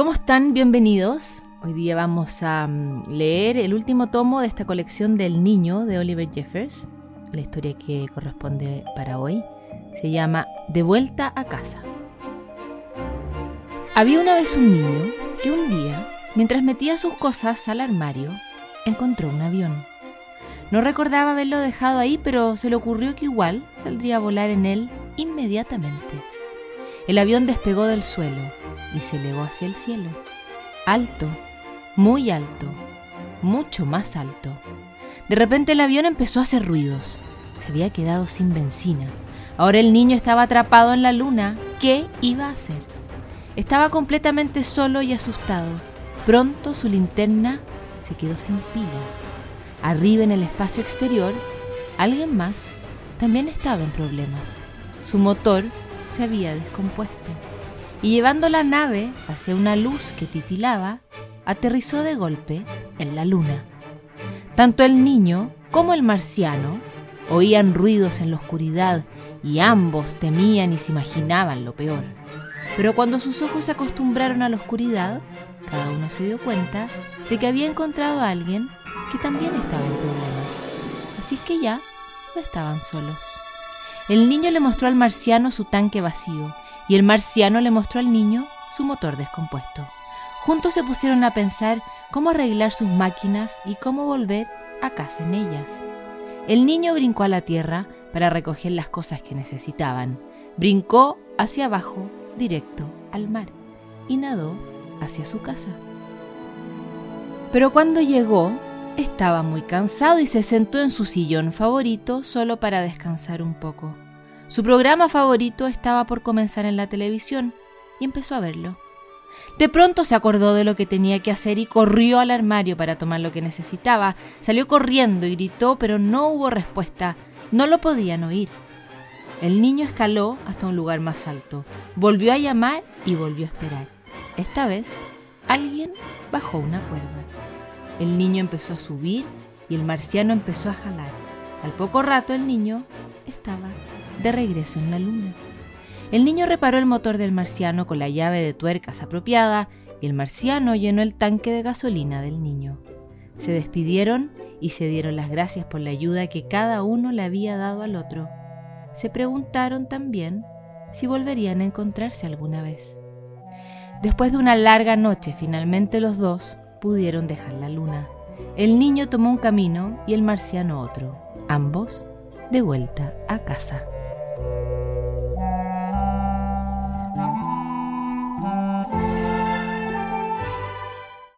¿Cómo están? Bienvenidos. Hoy día vamos a mm, leer el último tomo de esta colección del niño de Oliver Jeffers. La historia que corresponde para hoy se llama De vuelta a casa. Había una vez un niño que un día, mientras metía sus cosas al armario, encontró un avión. No recordaba haberlo dejado ahí, pero se le ocurrió que igual saldría a volar en él inmediatamente. El avión despegó del suelo y se elevó hacia el cielo. Alto, muy alto, mucho más alto. De repente el avión empezó a hacer ruidos. Se había quedado sin benzina. Ahora el niño estaba atrapado en la luna. ¿Qué iba a hacer? Estaba completamente solo y asustado. Pronto su linterna se quedó sin pilas. Arriba en el espacio exterior, alguien más también estaba en problemas. Su motor se había descompuesto y llevando la nave hacia una luz que titilaba, aterrizó de golpe en la luna. Tanto el niño como el marciano oían ruidos en la oscuridad y ambos temían y se imaginaban lo peor. Pero cuando sus ojos se acostumbraron a la oscuridad, cada uno se dio cuenta de que había encontrado a alguien que también estaba en problemas. Así es que ya no estaban solos. El niño le mostró al marciano su tanque vacío y el marciano le mostró al niño su motor descompuesto. Juntos se pusieron a pensar cómo arreglar sus máquinas y cómo volver a casa en ellas. El niño brincó a la tierra para recoger las cosas que necesitaban. Brincó hacia abajo, directo al mar, y nadó hacia su casa. Pero cuando llegó, estaba muy cansado y se sentó en su sillón favorito solo para descansar un poco. Su programa favorito estaba por comenzar en la televisión y empezó a verlo. De pronto se acordó de lo que tenía que hacer y corrió al armario para tomar lo que necesitaba. Salió corriendo y gritó, pero no hubo respuesta. No lo podían oír. El niño escaló hasta un lugar más alto, volvió a llamar y volvió a esperar. Esta vez, alguien bajó una cuerda. El niño empezó a subir y el marciano empezó a jalar. Al poco rato el niño estaba de regreso en la luna. El niño reparó el motor del marciano con la llave de tuercas apropiada y el marciano llenó el tanque de gasolina del niño. Se despidieron y se dieron las gracias por la ayuda que cada uno le había dado al otro. Se preguntaron también si volverían a encontrarse alguna vez. Después de una larga noche, finalmente los dos pudieron dejar la luna. El niño tomó un camino y el marciano otro, ambos de vuelta a casa. Thank you.